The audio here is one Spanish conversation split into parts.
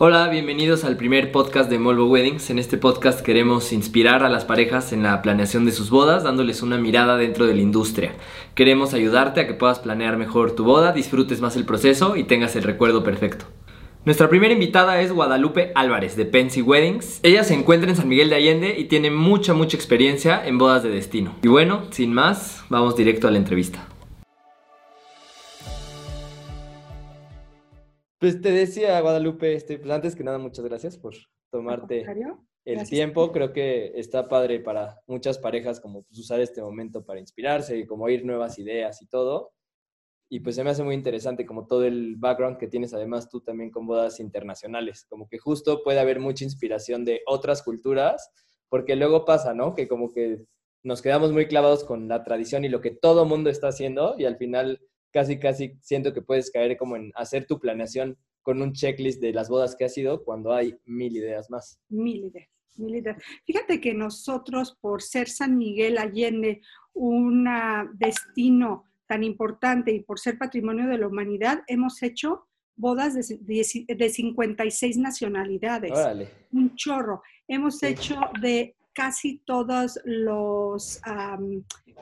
Hola, bienvenidos al primer podcast de Molvo Weddings. En este podcast queremos inspirar a las parejas en la planeación de sus bodas, dándoles una mirada dentro de la industria. Queremos ayudarte a que puedas planear mejor tu boda, disfrutes más el proceso y tengas el recuerdo perfecto. Nuestra primera invitada es Guadalupe Álvarez de Pensy Weddings. Ella se encuentra en San Miguel de Allende y tiene mucha, mucha experiencia en bodas de destino. Y bueno, sin más, vamos directo a la entrevista. Pues te decía, Guadalupe, este, pues antes que nada, muchas gracias por tomarte el tiempo. Creo que está padre para muchas parejas como pues, usar este momento para inspirarse y como oír nuevas ideas y todo. Y pues se me hace muy interesante como todo el background que tienes además tú también con bodas internacionales. Como que justo puede haber mucha inspiración de otras culturas, porque luego pasa, ¿no? Que como que nos quedamos muy clavados con la tradición y lo que todo mundo está haciendo y al final casi, casi siento que puedes caer como en hacer tu planeación con un checklist de las bodas que has ido cuando hay mil ideas más. Mil ideas, mil ideas. Fíjate que nosotros, por ser San Miguel Allende, un destino tan importante y por ser patrimonio de la humanidad, hemos hecho bodas de, de, 56 nacionalidades. Órale. Un chorro. Hemos hecho de casi todas los,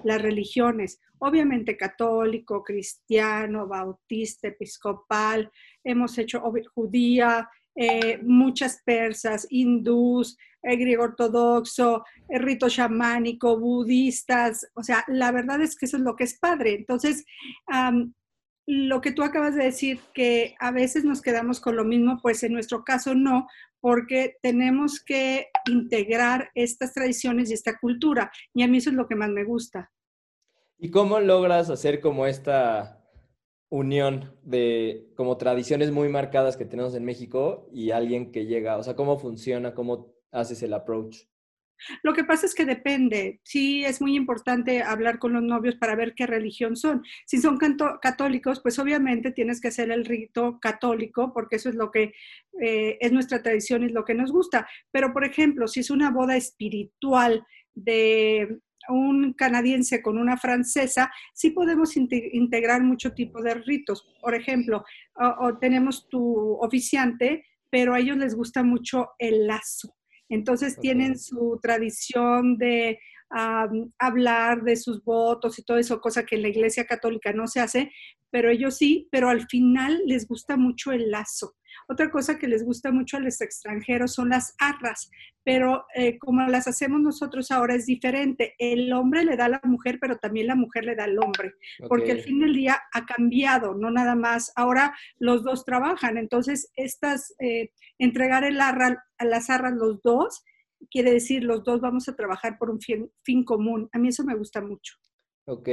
las religiones obviamente católico, cristiano, bautista, episcopal, hemos hecho judía, eh, muchas persas, hindús, eh, griego ortodoxo, eh, rito chamánico, budistas, o sea, la verdad es que eso es lo que es padre. Entonces, lo que tú acabas de decir, que a veces nos quedamos con lo mismo, pues en nuestro caso no, porque tenemos que integrar estas tradiciones y esta cultura. Y a mí eso es lo que más me gusta. ¿Y cómo logras hacer como esta unión de como tradiciones muy marcadas que tenemos en México y alguien que llega? O sea, ¿cómo funciona? ¿Cómo haces el approach? Lo que pasa es que depende. Sí, es muy importante hablar con los novios para ver qué religión son. Si son católicos, pues obviamente tienes que hacer el rito católico, porque eso es lo que eh, es nuestra tradición y es lo que nos gusta. Pero, por ejemplo, si es una boda espiritual de un canadiense con una francesa, sí podemos integrar mucho tipo de ritos. Por ejemplo, o, tenemos tu oficiante, pero a ellos les gusta mucho el lazo. Entonces tienen su tradición de hablar de sus votos y todo eso, cosa que en la Iglesia Católica no se hace, pero ellos sí, pero al final les gusta mucho el lazo. Otra cosa que les gusta mucho a los extranjeros son las arras, pero eh, como las hacemos nosotros ahora es diferente. El hombre le da a la mujer, pero también la mujer le da al hombre, porque al fin del día ha cambiado, no nada más. Ahora los dos trabajan, entonces estas, eh, entregar el arra, a las arras los dos, quiere decir los dos vamos a trabajar por un fin, fin común. A mí eso me gusta mucho. Ok.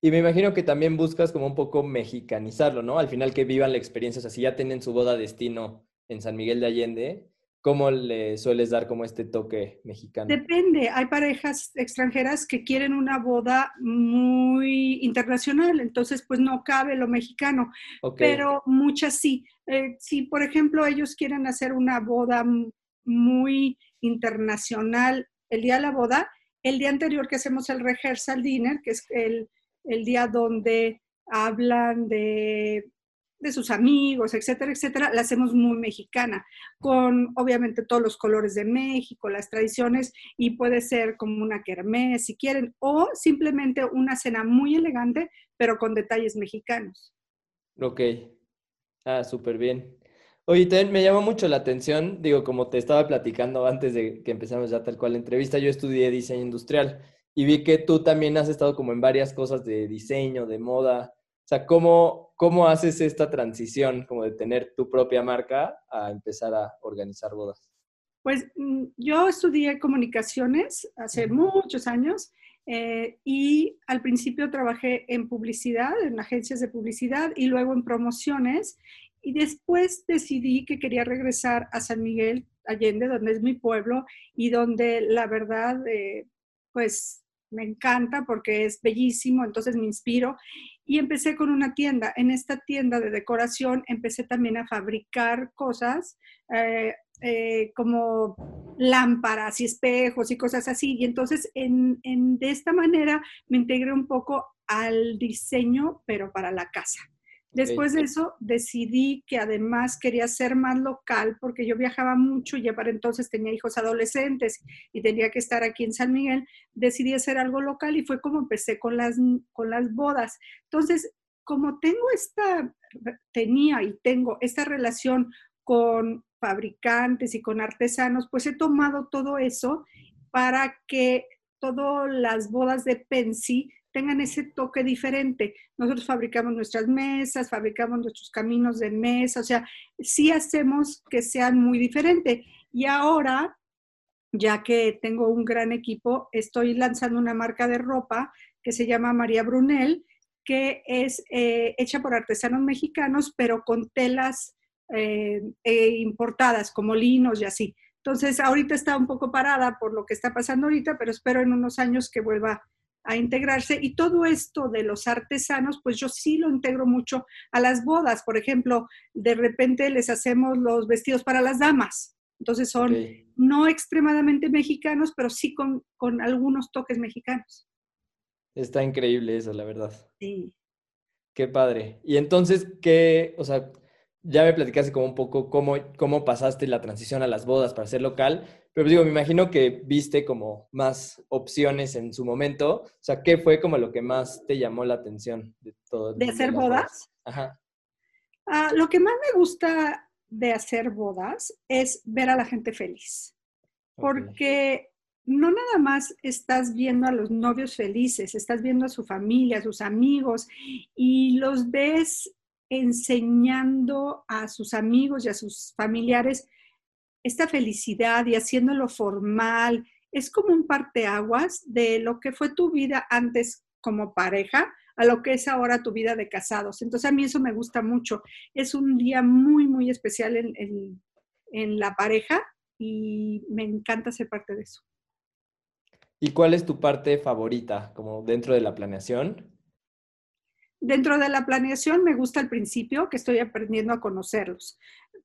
Y me imagino que también buscas como un poco mexicanizarlo, ¿no? Al final que vivan la experiencia, o sea, si ya tienen su boda destino en San Miguel de Allende, ¿cómo le sueles dar como este toque mexicano? Depende, hay parejas extranjeras que quieren una boda muy internacional, entonces pues no cabe lo mexicano, pero muchas sí. Eh, si por ejemplo ellos quieren hacer una boda muy internacional el día de la boda, el día anterior que hacemos el rehearsal dinner, que es el el día donde hablan de, sus amigos, etcétera, etcétera, la hacemos muy mexicana, con obviamente todos los colores de México, las tradiciones, y puede ser como una kermés si quieren, o simplemente una cena muy elegante, pero con detalles mexicanos. Ok. Ah, súper bien. Oye, también me llama mucho la atención, digo, como te estaba platicando antes de que empezamos ya tal cual la entrevista, yo estudié diseño industrial y vi que tú también has estado como en varias cosas de diseño, de moda. O sea, ¿cómo, cómo haces esta transición como de tener tu propia marca a empezar a organizar bodas? Pues mm, yo estudié comunicaciones hace muchos años eh, y al principio trabajé en publicidad, en agencias de publicidad y luego en promociones y después decidí que quería regresar a San Miguel Allende, donde es mi pueblo y donde la verdad, eh, pues me encanta porque es bellísimo, entonces me inspiro. Y empecé con una tienda. En esta tienda de decoración empecé también a fabricar cosas eh, eh, como lámparas y espejos y cosas así. Y entonces en, de esta manera me integré un poco al diseño, pero para la casa. Después de eso decidí que además quería ser más local porque yo viajaba mucho ya para entonces tenía hijos adolescentes y tenía que estar aquí en San Miguel. Decidí hacer algo local y fue como empecé con las, con las bodas. Entonces, como tengo esta, tenía y tengo esta relación con fabricantes y con artesanos, pues he tomado todo eso para que todas las bodas de Pensi tengan ese toque diferente. Nosotros fabricamos nuestras mesas, fabricamos nuestros caminos de mesa, o sea, sí hacemos que sean muy diferentes. Y ahora, ya que tengo un gran equipo, estoy lanzando una marca de ropa que se llama María Brunel, que es eh, hecha por artesanos mexicanos, pero con telas eh, eh, importadas, como linos y así. Entonces, ahorita está un poco parada por lo que está pasando ahorita, pero espero en unos años que vuelva a integrarse. Y todo esto de los artesanos, pues yo sí lo integro mucho a las bodas. Por ejemplo, de repente les hacemos los vestidos para las damas. Entonces son no extremadamente mexicanos, pero sí con, con algunos toques mexicanos. Está increíble eso, la verdad. Sí. Qué padre. Y entonces, ¿qué, o sea, ya me platicaste como un poco cómo, cómo pasaste la transición a las bodas para ser local, pero pues digo, me imagino que viste como más opciones en su momento. O sea, ¿qué fue como lo que más te llamó la atención de todo? ¿De hacer bodas? Ajá. Ah, lo que más me gusta de hacer bodas es ver a la gente feliz. Porque no nada más estás viendo a los novios felices, estás viendo a su familia, a sus amigos y los ves enseñando a sus amigos y a sus familiares esta felicidad y haciéndolo formal. Es como un parteaguas de lo que fue tu vida antes como pareja a lo que es ahora tu vida de casados. Entonces a mí eso me gusta mucho. Es un día muy, muy especial en, en la pareja y me encanta ser parte de eso. ¿Y cuál es tu parte favorita como dentro de la planeación? Dentro de la planeación me gusta el principio, que estoy aprendiendo a conocerlos.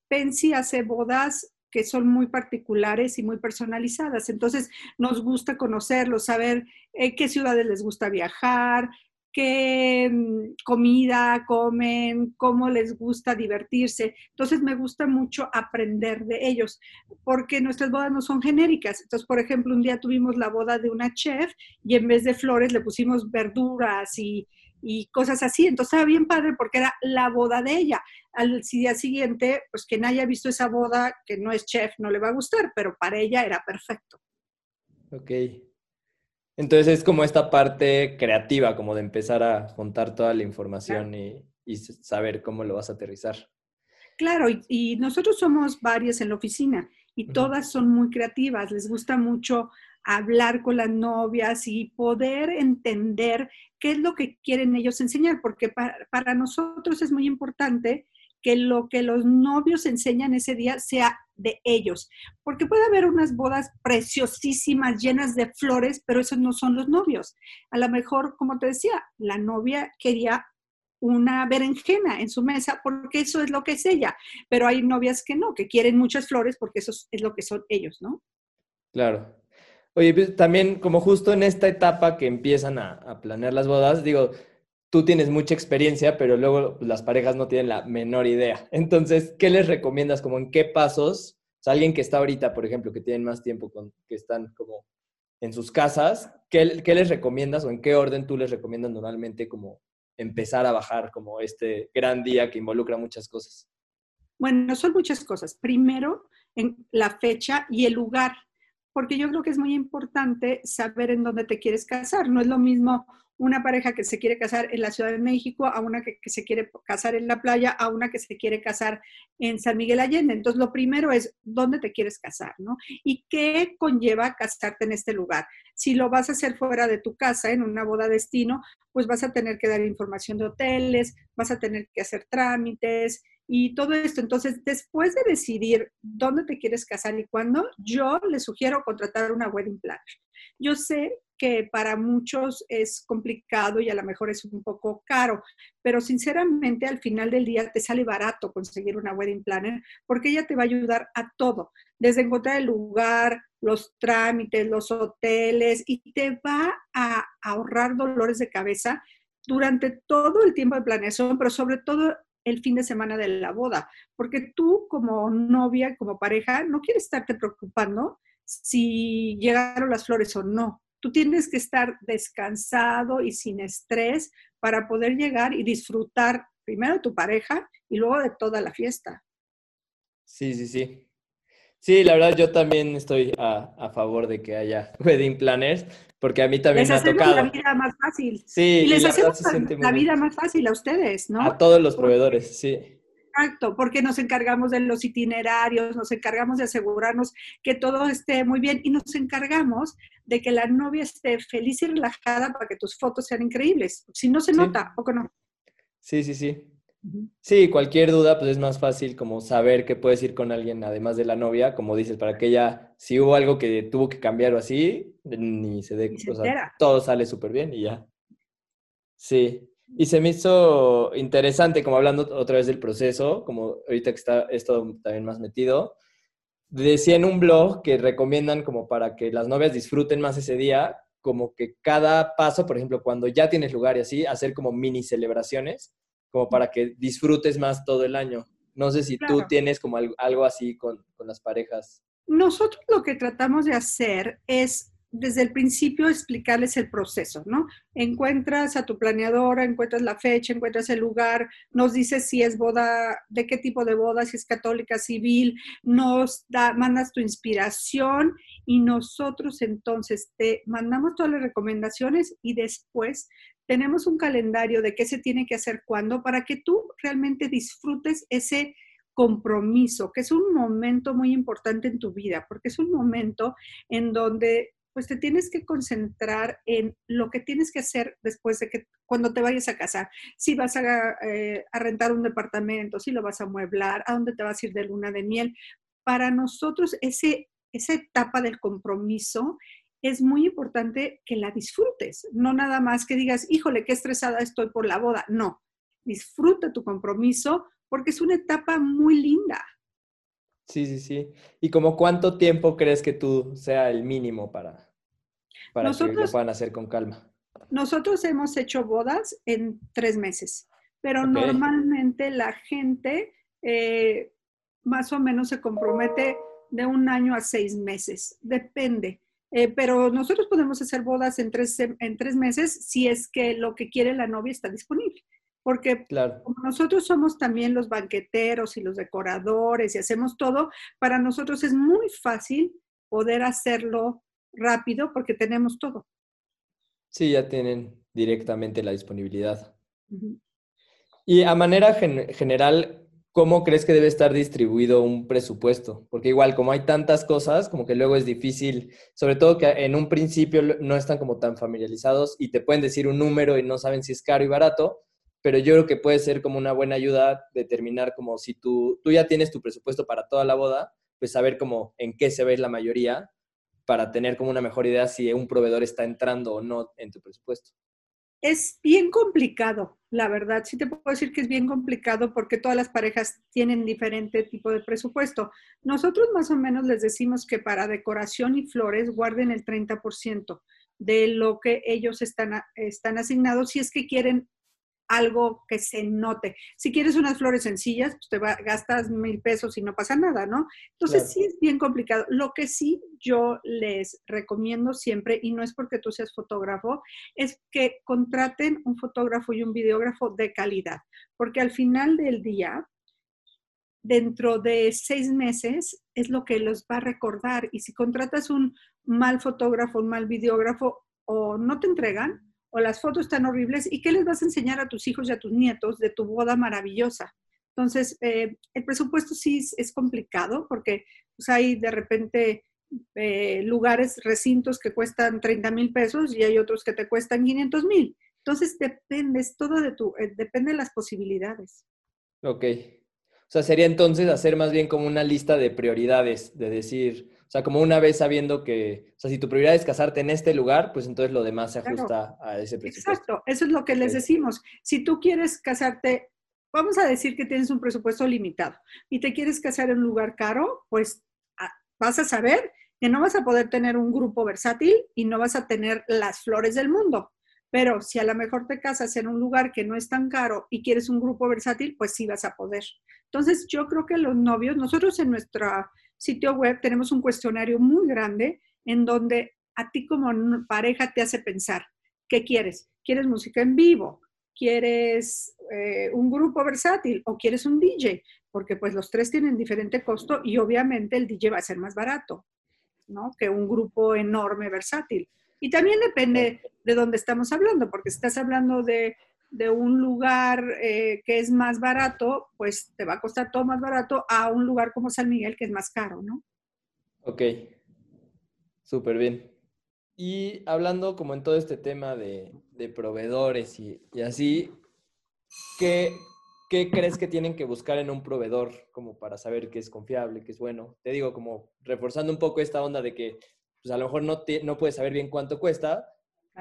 Pensi hace bodas que son muy particulares y muy personalizadas. Entonces, nos gusta conocerlos, saber eh, qué ciudades les gusta viajar, qué mm, comida comen, cómo les gusta divertirse. Entonces me gusta mucho aprender de ellos, porque nuestras bodas no son genéricas. Entonces, por ejemplo, un día tuvimos la boda de una chef y en vez de flores le pusimos verduras y, y cosas así. Entonces estaba bien padre porque era la boda de ella. Al día siguiente, pues quien haya visto esa boda, que no es chef, no le va a gustar, pero para ella era perfecto. Ok. Entonces es como esta parte creativa, como de empezar a juntar toda la información y, saber cómo lo vas a aterrizar. Claro, y, nosotros somos varias en la oficina y todas son muy creativas, les gusta mucho hablar con las novias y poder entender qué es lo que quieren ellos enseñar, porque para, nosotros es muy importante que lo que los novios enseñan ese día sea de ellos, porque puede haber unas bodas preciosísimas, llenas de flores, pero esos no son los novios. A lo mejor, como te decía, la novia quería una berenjena en su mesa porque eso es lo que es ella, pero hay novias que no, que quieren muchas flores porque eso es lo que son ellos, ¿no? Claro. Oye, pues, también como justo en esta etapa que empiezan a, planear las bodas, digo, tú tienes mucha experiencia, pero luego las parejas no tienen la menor idea. Entonces, ¿qué les recomiendas? Como en qué pasos, alguien que está ahorita, por ejemplo, que tienen más tiempo, que están como en sus casas, ¿qué, ¿qué, les recomiendas o en qué orden tú les recomiendas normalmente como empezar a bajar como este gran día que involucra muchas cosas? Bueno, son muchas cosas. Primero, en la fecha y el lugar porque yo creo que es muy importante saber en dónde te quieres casar. No es lo mismo una pareja que se quiere casar en la Ciudad de México a una que, se quiere casar en la playa, a una que se quiere casar en San Miguel Allende. Entonces, lo primero es dónde te quieres casar, ¿no? Y qué conlleva casarte en este lugar. Si lo vas a hacer fuera de tu casa, en una boda destino, pues vas a tener que dar información de hoteles, vas a tener que hacer trámites, y todo esto. Entonces, después de decidir dónde te quieres casar y cuándo, yo le sugiero contratar una wedding planner. Yo sé que para muchos es complicado y a lo mejor es un poco caro, pero sinceramente al final del día te sale barato conseguir una wedding planner porque ella te va a ayudar a todo, desde encontrar el lugar, los trámites, los hoteles y te va a ahorrar dolores de cabeza durante todo el tiempo de planeación, pero sobre todo el fin de semana de la boda, porque tú como novia, como pareja, no quieres estarte preocupando si llegaron las flores o no. Tú tienes que estar descansado y sin estrés para poder llegar y disfrutar primero de tu pareja y luego de toda la fiesta. Sí, sí, sí. Sí, la verdad yo también estoy a, favor de que haya wedding planners, porque a mí también me ha tocado. la vida más fácil. Sí, y les hacemos la, vida más fácil a ustedes, ¿no? A todos los proveedores, sí. Exacto, porque nos encargamos de los itinerarios, nos encargamos de asegurarnos que todo esté muy bien y nos encargamos de que la novia esté feliz y relajada para que tus fotos sean increíbles. Si no se nota, ¿o no? Sí, sí, sí. Sí, cualquier duda, pues es más fácil como saber que puedes ir con alguien además de la novia, como dices, para que ella, si hubo algo que tuvo que cambiar o así, ni se dé, o sea, todo sale súper bien y ya. Sí, y se me hizo interesante, como hablando otra vez del proceso, como ahorita que está esto también más metido, decía en un blog que recomiendan como para que las novias disfruten más ese día, como que cada paso, por ejemplo, cuando ya tienes lugar y así, hacer como mini celebraciones como para que disfrutes más todo el año. No sé si tú tienes como algo, así con, con las parejas. Nosotros lo que tratamos de hacer es desde el principio explicarles el proceso, ¿no? Encuentras a tu planeadora, encuentras la fecha, encuentras el lugar, nos dices si es boda, de qué tipo de boda, si es católica, civil, nos da, mandas tu inspiración y nosotros entonces te mandamos todas las recomendaciones y después tenemos un calendario de qué se tiene que hacer cuándo para que tú realmente disfrutes ese compromiso, que es un momento muy importante en tu vida, porque es un momento en donde pues te tienes que concentrar en lo que tienes que hacer después de que cuando te vayas a casar. Si vas a, eh, a rentar un departamento, si lo vas a mueblar, a dónde te vas a ir de luna de miel. Para nosotros ese, esa etapa del compromiso es muy importante que la disfrutes, no nada más que digas, híjole, qué estresada estoy por la boda. No, disfruta tu compromiso porque es una etapa muy linda. Sí, sí, sí. ¿Y como cuánto tiempo crees que tú sea el mínimo para, para que lo puedan hacer con calma? Nosotros hemos hecho bodas en tres meses, pero normalmente la gente eh, más o menos se compromete de un año a seis meses, depende. Eh, pero nosotros podemos hacer bodas en tres, en tres meses si es que lo que quiere la novia está disponible. Porque como nosotros somos también los banqueteros y los decoradores y hacemos todo, para nosotros es muy fácil poder hacerlo rápido porque tenemos todo. Sí, ya tienen directamente la disponibilidad. Y a manera general, ¿cómo crees que debe estar distribuido un presupuesto? Porque igual, como hay tantas cosas, como que luego es difícil, sobre todo que en un principio no están como tan familiarizados y te pueden decir un número y no saben si es caro y barato, pero yo creo que puede ser como una buena ayuda determinar como si tú, tú ya tienes tu presupuesto para toda la boda, pues saber como en qué se ve la mayoría para tener como una mejor idea si un proveedor está entrando o no en tu presupuesto es bien complicado, la verdad. Sí te puedo decir que es bien complicado porque todas las parejas tienen diferente tipo de presupuesto. Nosotros más o menos les decimos que para decoración y flores guarden el 30% de lo que ellos están, están asignados si es que quieren algo que se note. Si quieres unas flores sencillas, pues te gastas mil pesos y no pasa nada, ¿no? Entonces sí es bien complicado. Lo que sí yo les recomiendo siempre, y no es porque tú seas fotógrafo, es que contraten un fotógrafo y un videógrafo de calidad, porque al final del día, dentro de seis meses, es lo que los va a recordar. Y si contratas un mal fotógrafo, un mal videógrafo, o no te entregan, o las fotos están horribles, ¿y qué les vas a enseñar a tus hijos y a tus nietos de tu boda maravillosa? Entonces, eh, el presupuesto sí es, complicado porque pues, hay de repente eh, lugares, recintos que cuestan 30 mil pesos y hay otros que te cuestan 500 mil. Entonces, depende, es todo de tu, eh, depende de las posibilidades. Ok. O sea, sería entonces hacer más bien como una lista de prioridades, de decir, sea, como una vez sabiendo que, o sea, si tu prioridad es casarte en este lugar, pues entonces lo demás se ajusta a ese presupuesto. Exacto, eso es lo que les decimos. Si tú quieres casarte, vamos a decir que tienes un presupuesto limitado y te quieres casar en un lugar caro, pues ah, vas a saber que no vas a poder tener un grupo versátil y no vas a tener las flores del mundo. Pero si a lo mejor te casas en un lugar que no es tan caro y quieres un grupo versátil, pues sí vas a poder. Entonces, yo creo que los novios, nosotros en nuestro sitio web tenemos un cuestionario muy grande en donde a ti como pareja te hace pensar, ¿qué quieres? ¿Quieres música en vivo? ¿Quieres eh, un grupo versátil o quieres un DJ? Porque pues los tres tienen diferente costo y obviamente el DJ va a ser más barato, ¿no? Que un grupo enorme versátil. Y también depende de dónde estamos hablando, porque si estás hablando de, un lugar eh, que es más barato, pues te va a costar todo más barato a un lugar como San Miguel que es más caro, ¿no? Ok, súper bien. Y hablando como en todo este tema de, proveedores y, así, ¿qué, ¿qué crees que tienen que buscar en un proveedor como para saber que es confiable, que es bueno? Te digo, como reforzando un poco esta onda de que pues a lo mejor no, no puedes saber bien cuánto cuesta,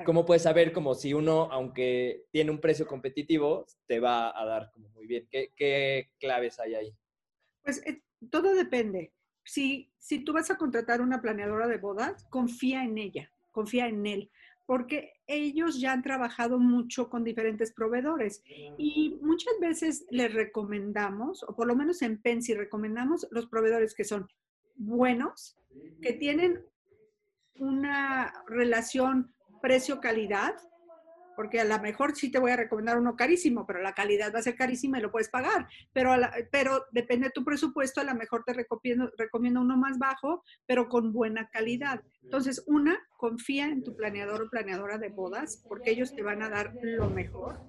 ¿cómo puedes saber como si uno, aunque tiene un precio competitivo, te va a dar como muy bien? ¿Qué, qué claves hay ahí? Pues eh, todo depende. Si, si tú vas a contratar una planeadora de bodas, confía en ella confía en él, porque ellos ya han trabajado mucho con diferentes proveedores y muchas veces les recomendamos, o por lo menos en Pensi recomendamos los proveedores que son buenos, que tienen una relación precio-calidad, porque a lo mejor sí te voy a recomendar uno carísimo, pero la calidad va a ser carísima y lo puedes pagar. Pero, pero depende de tu presupuesto, a lo mejor te recomiendo, recomiendo uno más bajo, pero con buena calidad. Entonces, una, confía en tu planeador o planeadora de bodas, porque ellos te van a dar lo mejor.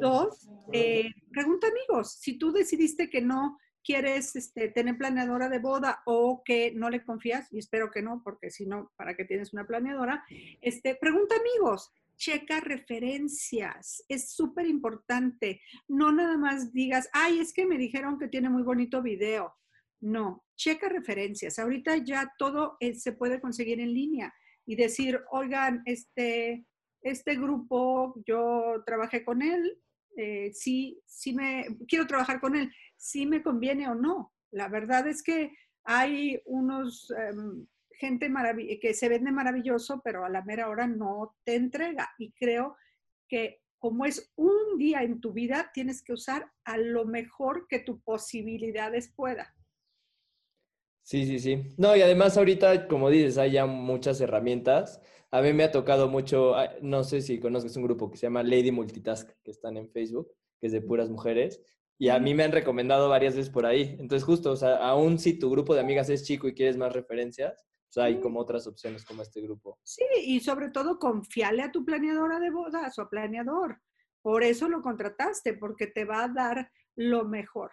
Dos, eh, pregunta amigos, si tú decidiste que no quieres este, tener planeadora de boda o que no le confías, y espero que no, porque si no, ¿para qué tienes una planeadora? Este, pregunta amigos, checa referencias, es súper importante. No nada más digas, ay, es que me dijeron que tiene muy bonito video. No, checa referencias. Ahorita ya todo eh, se puede conseguir en línea y decir, oigan, este, este grupo, yo trabajé con él, eh, sí me, quiero trabajar con él, si me conviene o no. La verdad es que hay unos em, gente que se vende maravilloso, pero a la mera hora no te entrega. Y creo que como es un día en tu vida, tienes que usar a lo mejor que tus posibilidades pueda. Sí, sí, sí. No, y además ahorita, como dices, hay ya muchas herramientas. A mí me ha tocado mucho, ah, no sé si conoces un grupo que se llama Lady Multitask, que están en Facebook, que es de puras mujeres. Y a mí me han recomendado varias veces por ahí. Entonces, justo, o sea, aún si tu grupo de amigas es chico y quieres más referencias, o sea, hay como otras opciones como este grupo. Sí, y sobre todo confiarle a tu planeadora de bodas o planeador. Por eso lo contrataste, porque te va a dar lo mejor.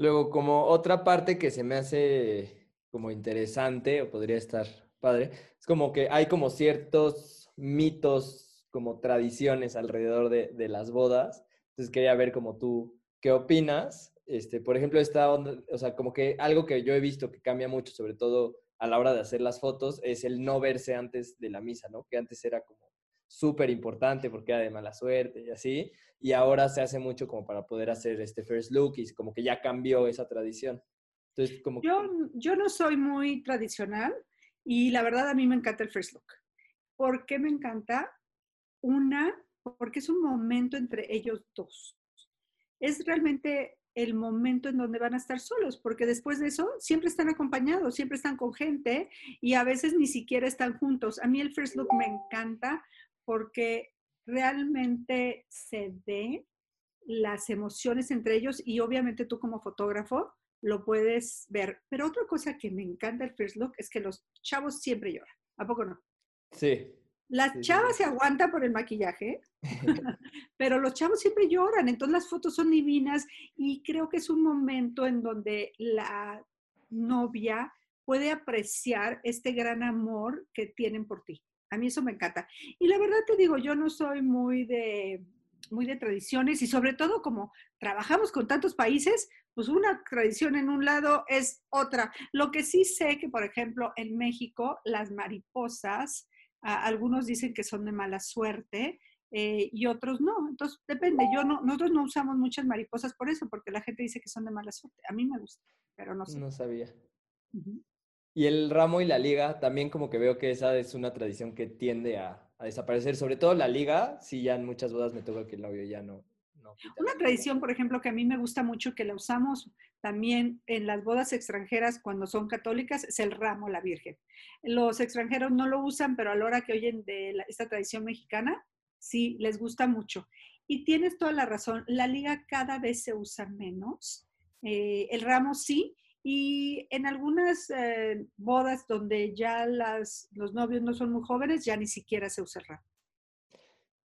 Luego, como otra parte que se me hace como interesante o podría estar padre, es como que hay como ciertos mitos, como tradiciones alrededor de, de las bodas. Entonces quería ver como tú, ¿qué opinas? Este, por ejemplo, esta onda, o sea, como que algo que yo he visto que cambia mucho, sobre todo a la hora de hacer las fotos es el no verse antes de la misa, ¿no? Que antes era como súper importante porque era de mala suerte y así, y ahora se hace mucho como para poder hacer este first look y como que ya cambió esa tradición. Entonces, como... Yo, yo no soy muy tradicional y la verdad a mí me encanta el first look. ¿Por qué me encanta? Una, porque es un momento entre ellos dos. Es realmente el momento en donde van a estar solos, porque después de eso siempre están acompañados, siempre están con gente y a veces ni siquiera están juntos. A mí el first look me encanta porque realmente se ve las emociones entre ellos y obviamente tú como fotógrafo lo puedes ver. Pero otra cosa que me encanta el first look es que los chavos siempre lloran. ¿A poco no? Sí. La chava se aguanta por el maquillaje, pero los chavos siempre lloran, entonces las fotos son divinas y creo que es un momento en donde la novia puede apreciar este gran amor que tienen por ti. A mí eso me encanta. Y la verdad te digo, yo no soy muy de muy de tradiciones y sobre todo como trabajamos con tantos países, pues una tradición en un lado es otra. Lo que sí sé que, por ejemplo, en México las mariposas algunos dicen que son de mala suerte eh, y otros no. Entonces, depende. Yo no, nosotros no usamos muchas mariposas por eso, porque la gente dice que son de mala suerte. A mí me gusta, pero no sé. No sabía. Y el ramo y la liga, también como que veo que esa es una tradición que tiende a, desaparecer. Sobre todo la liga, sí, ya en muchas bodas me toca que el novio ya no. Una tradición, por ejemplo, que a mí me gusta mucho, que la usamos también en las bodas extranjeras cuando son católicas, es el ramo la Virgen. Los extranjeros no lo usan, pero a la hora que oyen de esta tradición mexicana, sí, les gusta mucho. Y tienes toda la razón, la liga cada vez se usa menos. Eh, el ramo sí, y en algunas eh, bodas donde ya las, los novios no son muy jóvenes, ya ni siquiera se usa el ramo.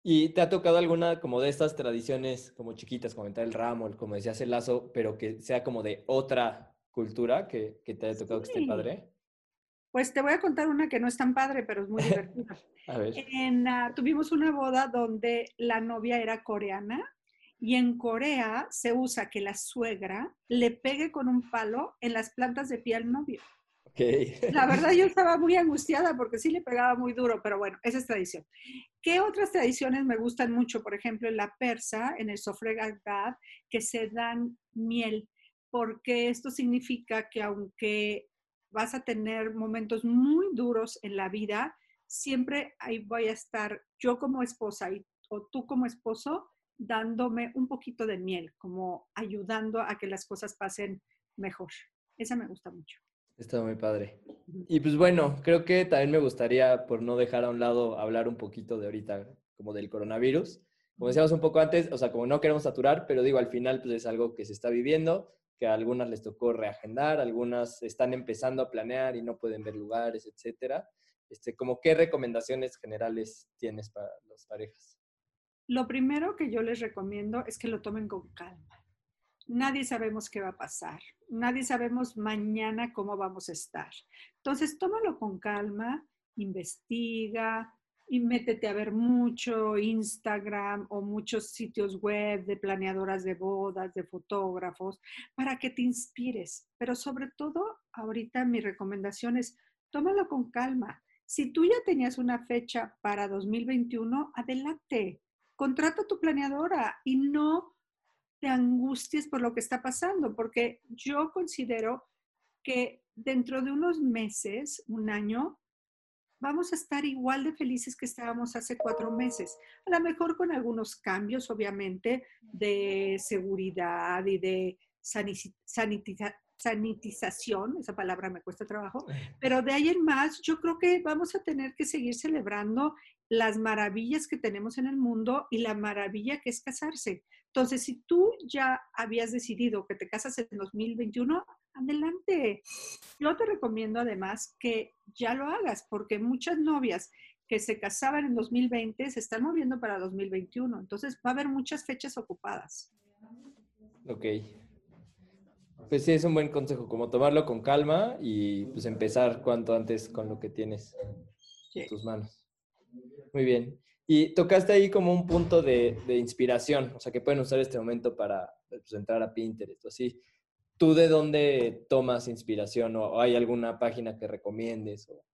¿Y te ha tocado alguna como de estas tradiciones como chiquitas, comentar el ramo, como decías el lazo, pero que sea como de otra cultura que, que te haya tocado que esté padre? Pues te voy a contar una que no es tan padre, pero es muy divertida. a ver. En, ah, tuvimos una boda donde la novia era coreana y en Corea se usa que la suegra le pegue con un palo en las plantas de pie al novio. Okay. La verdad yo estaba muy angustiada porque sí le pegaba muy duro, pero bueno, esa es tradición. ¿Qué otras tradiciones me gustan mucho? Por ejemplo, en la persa, en el sofre que se dan miel, porque esto significa que aunque vas a tener momentos muy duros en la vida, siempre ahí voy a estar yo como esposa y, o tú como esposo dándome un poquito de miel, como ayudando a que las cosas pasen mejor. Esa me gusta mucho. Está muy padre. Y pues bueno, creo que también me gustaría, por no dejar a un lado, hablar un poquito de ahorita, como del coronavirus. Como decíamos un poco antes, o sea, como no queremos saturar, pero digo, al final pues es algo que se está viviendo, que a algunas les tocó reagendar, algunas están empezando a planear y no pueden ver lugares, etcétera. Este, como qué recomendaciones generales tienes para las parejas? Lo primero que yo les recomiendo es que lo tomen con calma. Nadie sabemos qué va a pasar. Nadie sabemos mañana cómo vamos a estar. Entonces, tómalo con calma, investiga y métete a ver mucho Instagram o muchos sitios web de planeadoras de bodas, de fotógrafos, para que te inspires. Pero sobre todo, ahorita mi recomendación es, tómalo con calma. Si tú ya tenías una fecha para 2021, adelante contrata a tu planeadora y no te angusties por lo que está pasando, porque yo considero que dentro de unos meses, un año, vamos a estar igual de felices que estábamos hace cuatro meses. A lo mejor con algunos cambios, obviamente, de seguridad y de sanitización, esa palabra me cuesta trabajo, pero de ahí en más, yo creo que vamos a tener que seguir celebrando las maravillas que tenemos en el mundo y la maravilla que es casarse. Entonces, si tú ya habías decidido que te casas en 2021, adelante. Yo te recomiendo además que ya lo hagas, porque muchas novias que se casaban en 2020 se están moviendo para 2021. Entonces, va a haber muchas fechas ocupadas. Ok. Pues sí, es un buen consejo, como tomarlo con calma y pues empezar cuanto antes con lo que tienes en tus manos. Muy bien. Y tocaste ahí como un punto de, inspiración, o sea, que pueden usar este momento para pues, entrar a Pinterest o así. ¿Tú de dónde tomas inspiración o hay alguna página que recomiendes? O...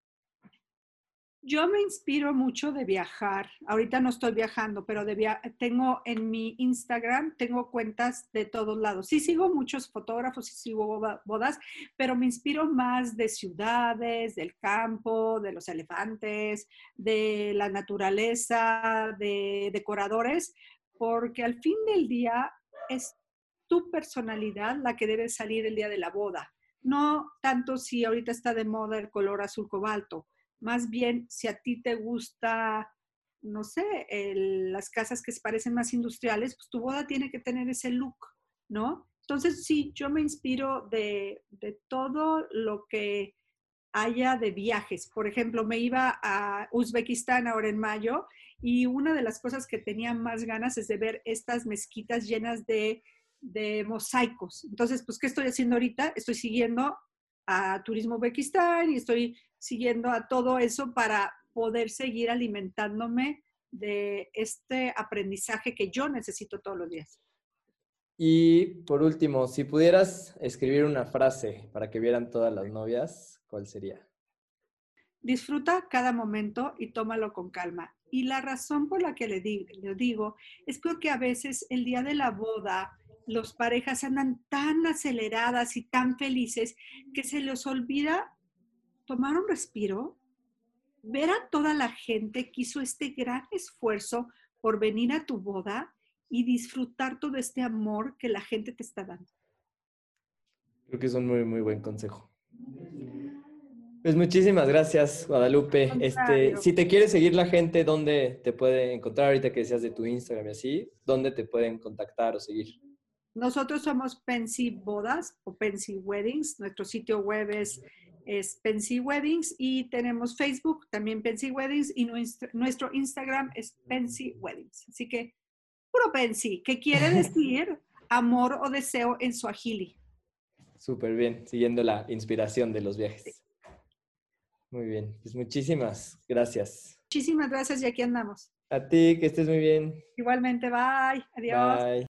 Yo me inspiro mucho de viajar. Ahorita no estoy viajando, pero de tengo en mi Instagram, tengo cuentas de todos lados. Sí sigo muchos fotógrafos, sí sigo bodas, pero me inspiro más de ciudades, del campo, de los elefantes, de la naturaleza, de decoradores, porque al fin del día es tu personalidad la que debe salir el día de la boda. No tanto si ahorita está de moda el color azul cobalto más bien, si a ti te gusta, no sé, las casas que parecen más industriales, pues tu boda tiene que tener ese look, ¿no? Entonces, sí, yo me inspiro de, de todo lo que haya de viajes. Por ejemplo, me iba a Uzbekistán ahora en mayo y una de las cosas que tenía más ganas es de ver estas mezquitas llenas de, de mosaicos. Entonces, pues, ¿qué estoy haciendo ahorita? Estoy siguiendo a Turismo Uzbekistán y estoy siguiendo a todo eso para poder seguir alimentándome de este aprendizaje que yo necesito todos los días. Y por último, si pudieras escribir una frase para que vieran todas las novias, ¿cuál sería? Disfruta cada momento y tómalo con calma. Y la razón por la que le digo, le digo es porque a veces el día de la boda los parejas andan tan aceleradas y tan felices que se les olvida tomar un respiro, ver a toda la gente que hizo este gran esfuerzo por venir a tu boda y disfrutar todo este amor que la gente te está dando. Creo que es un muy, muy buen consejo. Pues muchísimas gracias, Guadalupe. Este, si te quiere seguir la gente, ¿dónde te puede encontrar ahorita que decías de tu Instagram y así? ¿Dónde te pueden contactar o seguir? Nosotros somos Pensy Bodas o Pensy Weddings. Nuestro sitio web es, es Pensy Weddings y tenemos Facebook, también Pensy Weddings y nuestro Instagram es Pensy Weddings. Así que, puro Pensy, que quiere decir amor o deseo en su agili. Súper bien, siguiendo la inspiración de los viajes. Muy bien, pues muchísimas gracias. Muchísimas gracias y aquí andamos. A ti, que estés muy bien. Igualmente, bye. Adiós. Bye.